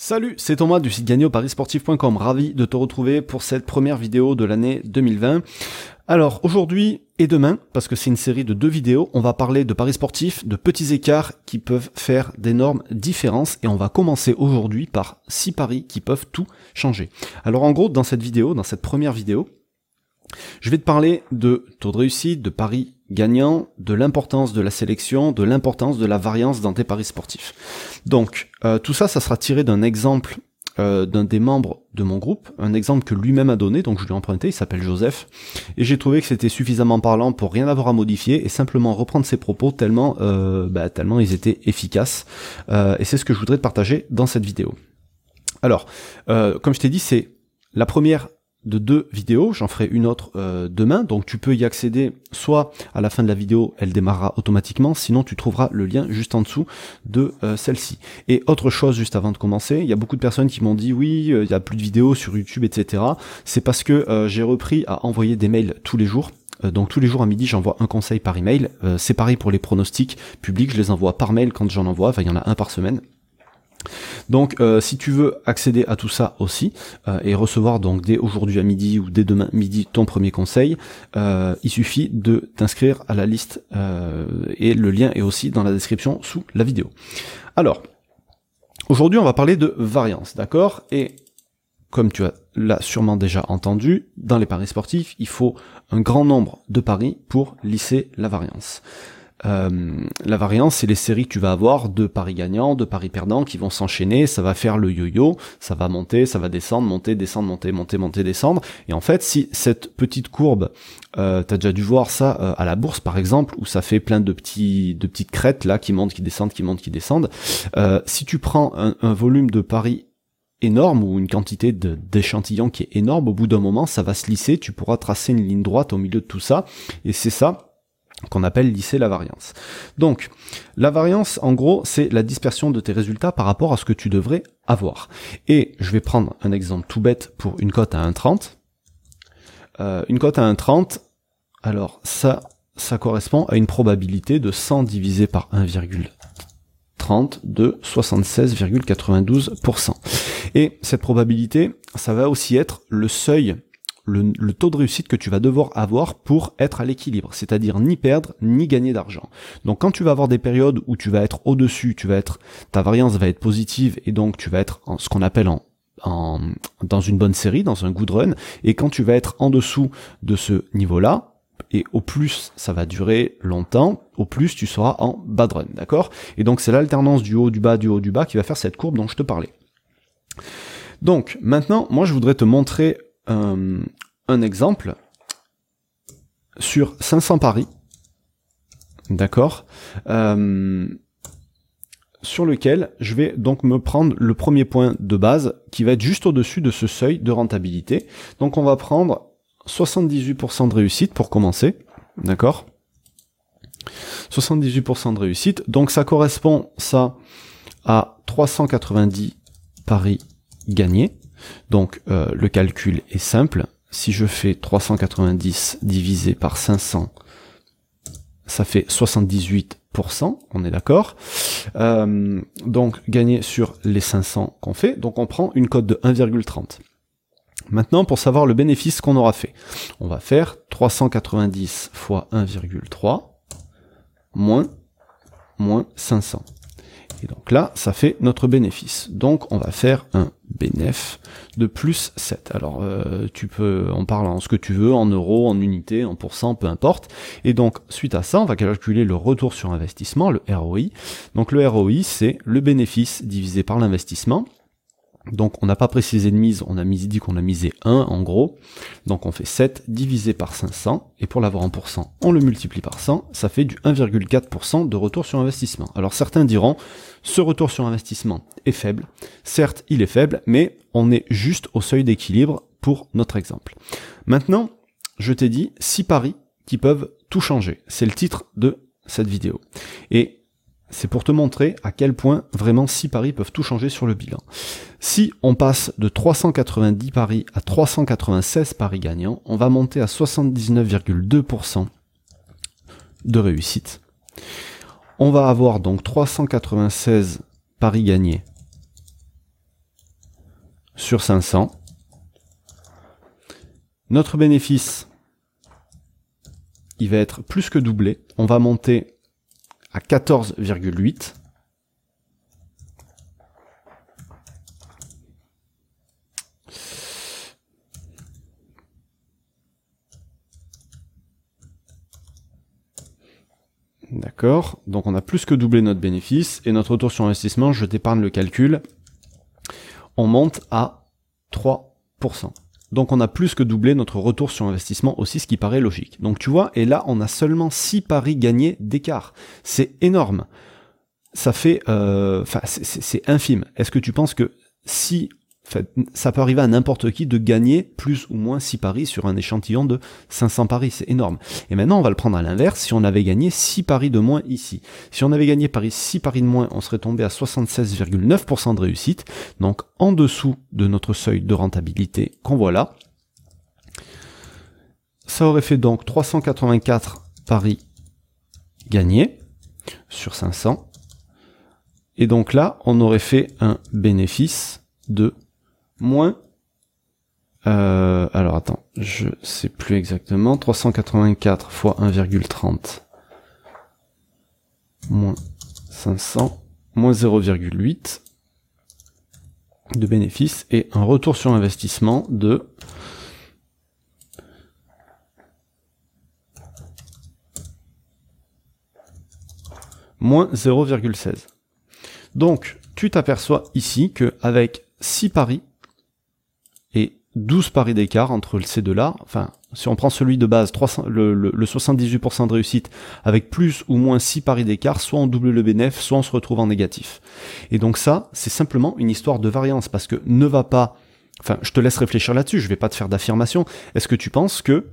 Salut, c'est Thomas du site gagnéoparisportif.com. Ravi de te retrouver pour cette première vidéo de l'année 2020. Alors aujourd'hui et demain, parce que c'est une série de deux vidéos, on va parler de paris sportifs, de petits écarts qui peuvent faire d'énormes différences et on va commencer aujourd'hui par six paris qui peuvent tout changer. Alors en gros, dans cette vidéo, dans cette première vidéo, je vais te parler de taux de réussite, de paris gagnants, de l'importance de la sélection, de l'importance de la variance dans tes paris sportifs. Donc euh, tout ça, ça sera tiré d'un exemple euh, d'un des membres de mon groupe, un exemple que lui-même a donné, donc je lui ai emprunté, il s'appelle Joseph, et j'ai trouvé que c'était suffisamment parlant pour rien avoir à modifier et simplement reprendre ses propos tellement, euh, bah, tellement ils étaient efficaces. et c'est ce que je voudrais te partager dans cette vidéo. Alors, comme je t'ai dit, c'est la première de deux vidéos, j'en ferai une autre euh, demain, donc tu peux y accéder soit à la fin de la vidéo, elle démarrera automatiquement, sinon tu trouveras le lien juste en dessous de euh, celle-ci. Et autre chose juste avant de commencer, il y a beaucoup de personnes qui m'ont dit oui, euh, il y a plus de vidéos sur YouTube, etc. C'est parce que j'ai repris à envoyer des mails tous les jours. Donc tous les jours à midi, j'envoie un conseil par email. c'est pareil pour les pronostics publics, je les envoie par mail quand j'en envoie, enfin il y en a un par semaine. Donc euh, si tu veux accéder à tout ça aussi euh, et recevoir donc dès aujourd'hui à midi ou dès demain midi ton premier conseil, euh, il suffit de t'inscrire à la liste et le lien est aussi dans la description sous la vidéo. Alors, aujourd'hui on va parler de variance, d'accord? Et comme tu l'as sûrement déjà entendu, dans les paris sportifs, il faut un grand nombre de paris pour lisser la variance. Euh, la variance, c'est les séries que tu vas avoir de paris gagnants, de paris perdants qui vont s'enchaîner, ça va faire le yo-yo, ça va monter, ça va descendre, monter, descendre, monter, monter, monter, descendre. Et en fait, si cette petite courbe, euh, t'as déjà dû voir ça euh, à la bourse par exemple, où ça fait plein de petits, de petites crêtes là qui montent, qui descendent, qui montent, qui descendent. Euh, si tu prends un, un volume de paris énorme ou une quantité d'échantillons qui est énorme, au bout d'un moment, ça va se lisser, tu pourras tracer une ligne droite au milieu de tout ça, et c'est ça qu'on appelle lisser la variance. Donc, la variance, en gros, c'est la dispersion de tes résultats par rapport à ce que tu devrais avoir. Et je vais prendre un exemple tout bête pour une cote à 1,30. Euh, une cote à 1,30, alors ça, ça correspond à une probabilité de 100 divisé par 1,30 de 76,92%. Et cette probabilité, ça va aussi être le seuil le, taux de réussite que tu vas devoir avoir pour être à l'équilibre, c'est-à-dire ni perdre ni gagner d'argent. Donc quand tu vas avoir des périodes où tu vas être au-dessus, tu vas être ta variance va être positive et donc tu vas être en ce qu'on appelle en, en dans une bonne série, dans un good run, et quand tu vas être en dessous de ce niveau-là, et au plus ça va durer longtemps, au plus tu seras en bad run, d'accord? Et donc c'est l'alternance du haut, du bas, du haut, du bas qui va faire cette courbe dont je te parlais. Donc maintenant, moi je voudrais te montrer euh, un exemple sur 500 paris, d'accord, euh, sur lequel je vais donc me prendre le premier point de base qui va être juste au-dessus de ce seuil de rentabilité. Donc on va prendre 78% de réussite pour commencer, d'accord 78% de réussite, donc ça correspond ça à 390 paris gagnés. Donc euh, le calcul est simple, si je fais 390 divisé par 500, ça fait 78%, on est d'accord. Euh, donc gagner sur les 500 qu'on fait, donc on prend une cote de 1,30. Maintenant, pour savoir le bénéfice qu'on aura fait, on va faire 390 fois 1,3 moins moins 500. Et donc là, ça fait notre bénéfice. Donc on va faire un bénéf de plus 7. Alors euh, tu peux, on parle en ce que tu veux, en euros, en unités, en pourcent, peu importe. Et donc suite à ça, on va calculer le retour sur investissement, le ROI. Donc le ROI, c'est le bénéfice divisé par l'investissement. Donc on n'a pas précisé de mise, on a dit qu'on a misé 1 en gros. Donc on fait 7 divisé par 500, et pour l'avoir en pourcent, on le multiplie par 100, ça fait du 1,4% de retour sur investissement. Alors certains diront, ce retour sur investissement est faible. Certes, il est faible, mais on est juste au seuil d'équilibre pour notre exemple. Maintenant, je t'ai dit 6 paris qui peuvent tout changer. C'est le titre de cette vidéo. Et c'est pour te montrer à quel point vraiment 6 paris peuvent tout changer sur le bilan. Si on passe de 390 paris à 396 paris gagnants, on va monter à 79,2% de réussite. On va avoir donc 396 paris gagnés sur 500. Notre bénéfice, il va être plus que doublé. On va monter à 14,8. D'accord Donc on a plus que doublé notre bénéfice et notre retour sur investissement, je t'épargne le calcul, on monte à 3%. Donc on a plus que doublé notre retour sur investissement aussi, ce qui paraît logique. Donc tu vois, et là on a seulement 6 paris gagnés d'écart. C'est énorme. Ça fait... Euh, enfin, c'est infime. Est-ce que tu penses que si ça peut arriver à n'importe qui de gagner plus ou moins 6 paris sur un échantillon de 500 paris, c'est énorme. Et maintenant, on va le prendre à l'inverse, si on avait gagné 6 paris de moins ici. Si on avait gagné Paris 6 paris de moins, on serait tombé à 76,9% de réussite, donc en dessous de notre seuil de rentabilité qu'on voit là. Ça aurait fait donc 384 paris gagnés sur 500. Et donc là, on aurait fait un bénéfice de moins. Euh, alors attends, je sais plus exactement, 384 fois 1,30 moins 500 moins 0,8 de bénéfice et un retour sur investissement de moins 0,16. Donc, tu t'aperçois ici que avec 6 paris, 12 paris d'écart entre ces deux-là. Enfin, si on prend celui de base, 300, le, le, 78% de réussite, avec plus ou moins 6 paris d'écart, soit on double le bénéfice, soit on se retrouve en négatif. Et donc ça, c'est simplement une histoire de variance, parce que ne va pas... Enfin, je te laisse réfléchir là-dessus, je vais pas te faire d'affirmation. Est-ce que tu penses que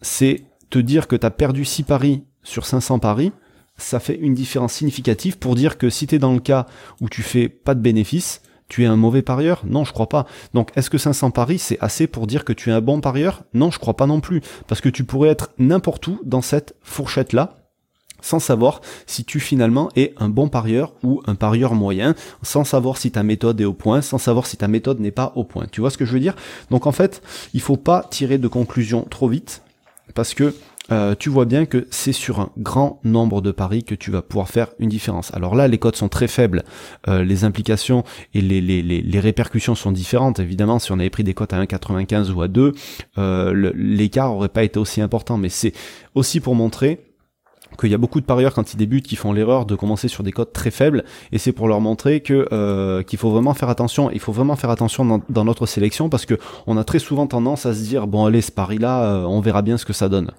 c'est te dire que tu as perdu 6 paris sur 500 paris, ça fait une différence significative pour dire que si tu es dans le cas où tu fais pas de bénéfice, tu es un mauvais parieur? Non, je crois pas. Donc est-ce que 500 paris, c'est assez pour dire que tu es un bon parieur? Non, je crois pas non plus. Parce que tu pourrais être n'importe où dans cette fourchette-là sans savoir si tu finalement es un bon parieur ou un parieur moyen, sans savoir si ta méthode est au point, sans savoir si ta méthode n'est pas au point. Tu vois ce que je veux dire? Donc en fait, il faut pas tirer de conclusions trop vite, parce que euh, tu vois bien que c'est sur un grand nombre de paris que tu vas pouvoir faire une différence. Alors là, les codes sont très faibles, euh, les implications et les, les, les, répercussions sont différentes. Évidemment, si on avait pris des cotes à 1,95 ou à 2, euh, l'écart aurait pas été aussi important. Mais c'est aussi pour montrer qu'il y a beaucoup de parieurs quand ils débutent qui font l'erreur de commencer sur des cotes très faibles et c'est pour leur montrer que qu'il faut vraiment faire attention il faut vraiment faire attention dans, dans, notre sélection parce que on a très souvent tendance à se dire bon allez ce pari là on verra bien ce que ça donne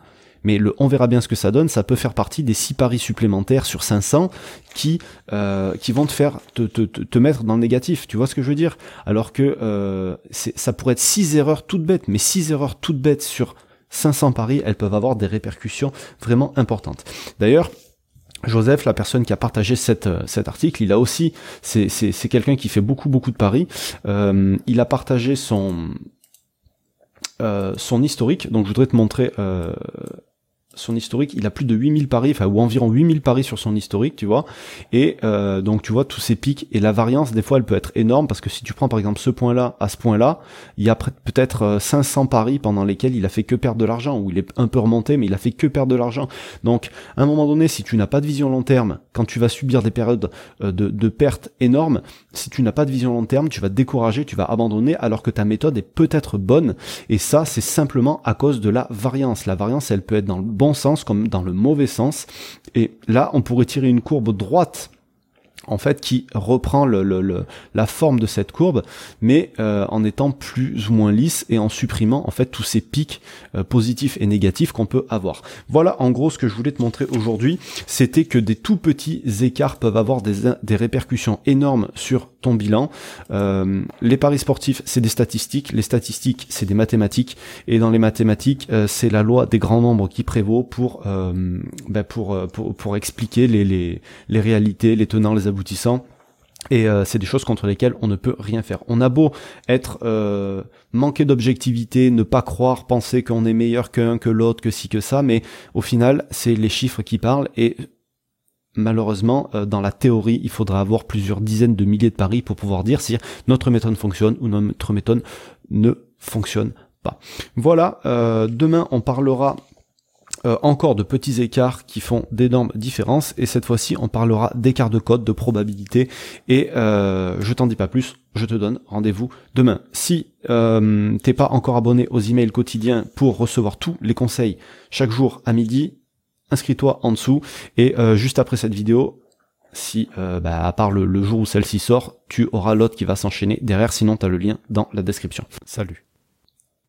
mais le on verra bien ce que ça donne, ça peut faire partie des 6 paris supplémentaires sur 500 qui euh, qui vont te faire te, te, te, mettre dans le négatif, tu vois ce que je veux dire? Alors que euh, ça pourrait être 6 erreurs toutes bêtes, mais 6 erreurs toutes bêtes sur 500 paris, elles peuvent avoir des répercussions vraiment importantes. D'ailleurs, Joseph, la personne qui a partagé cette, cet article, il a aussi, c'est quelqu'un qui fait beaucoup beaucoup de paris. Euh, il a partagé son euh, son historique. Donc je voudrais te montrer euh, son historique, il a plus de 8000 paris, enfin ou environ 8000 paris sur son historique, tu vois. Et euh, donc tu vois tous ces pics et la variance des fois elle peut être énorme parce que si tu prends par exemple ce point-là à ce point-là, il y a peut-être 500 euh, paris pendant lesquels il a fait que perdre de l'argent ou il est un peu remonté mais il a fait que perdre de l'argent. Donc à un moment donné, si tu n'as pas de vision long terme, quand tu vas subir des périodes euh, de, de pertes énormes, si tu n'as pas de vision long terme, tu vas te décourager, tu vas abandonner alors que ta méthode est peut-être bonne et ça c'est simplement à cause de la variance. La variance elle peut être dans le bon sens comme dans le mauvais sens. Et là, on pourrait tirer une courbe droite en fait qui reprend le, la forme de cette courbe mais euh, en étant plus ou moins lisse et en supprimant en fait tous ces pics euh, positifs et négatifs qu'on peut avoir. Voilà en gros ce que je voulais te montrer aujourd'hui, c'était que des tout petits écarts peuvent avoir des répercussions énormes sur ton bilan. Euh, les paris sportifs c'est des statistiques, les statistiques c'est des mathématiques et dans les mathématiques c'est la loi des grands nombres qui prévaut pour, ben pour, pour, expliquer les, les, les réalités, les tenants, les aboutissant. Et euh, c'est des choses contre lesquelles on ne peut rien faire. On a beau être euh, manqué d'objectivité, ne pas croire, penser qu'on est meilleur qu'un, que l'autre, que ci, que ça, mais au final, c'est les chiffres qui parlent. Et malheureusement, euh, dans la théorie, il faudra avoir plusieurs dizaines de milliers de paris pour pouvoir dire si notre méthode fonctionne ou notre méthode ne fonctionne pas. Voilà, euh, demain on parlera euh, encore de petits écarts qui font d'énormes différences et cette fois-ci on parlera d'écart de code, de probabilité et je t'en dis pas plus, je te donne rendez-vous demain. Si t'es pas encore abonné aux emails quotidiens pour recevoir tous les conseils chaque jour à midi, inscris-toi en dessous. Et euh, juste après cette vidéo, si euh, bah, à part le, le jour où celle-ci sort, tu auras l'autre qui va s'enchaîner derrière, sinon tu as le lien dans la description. Salut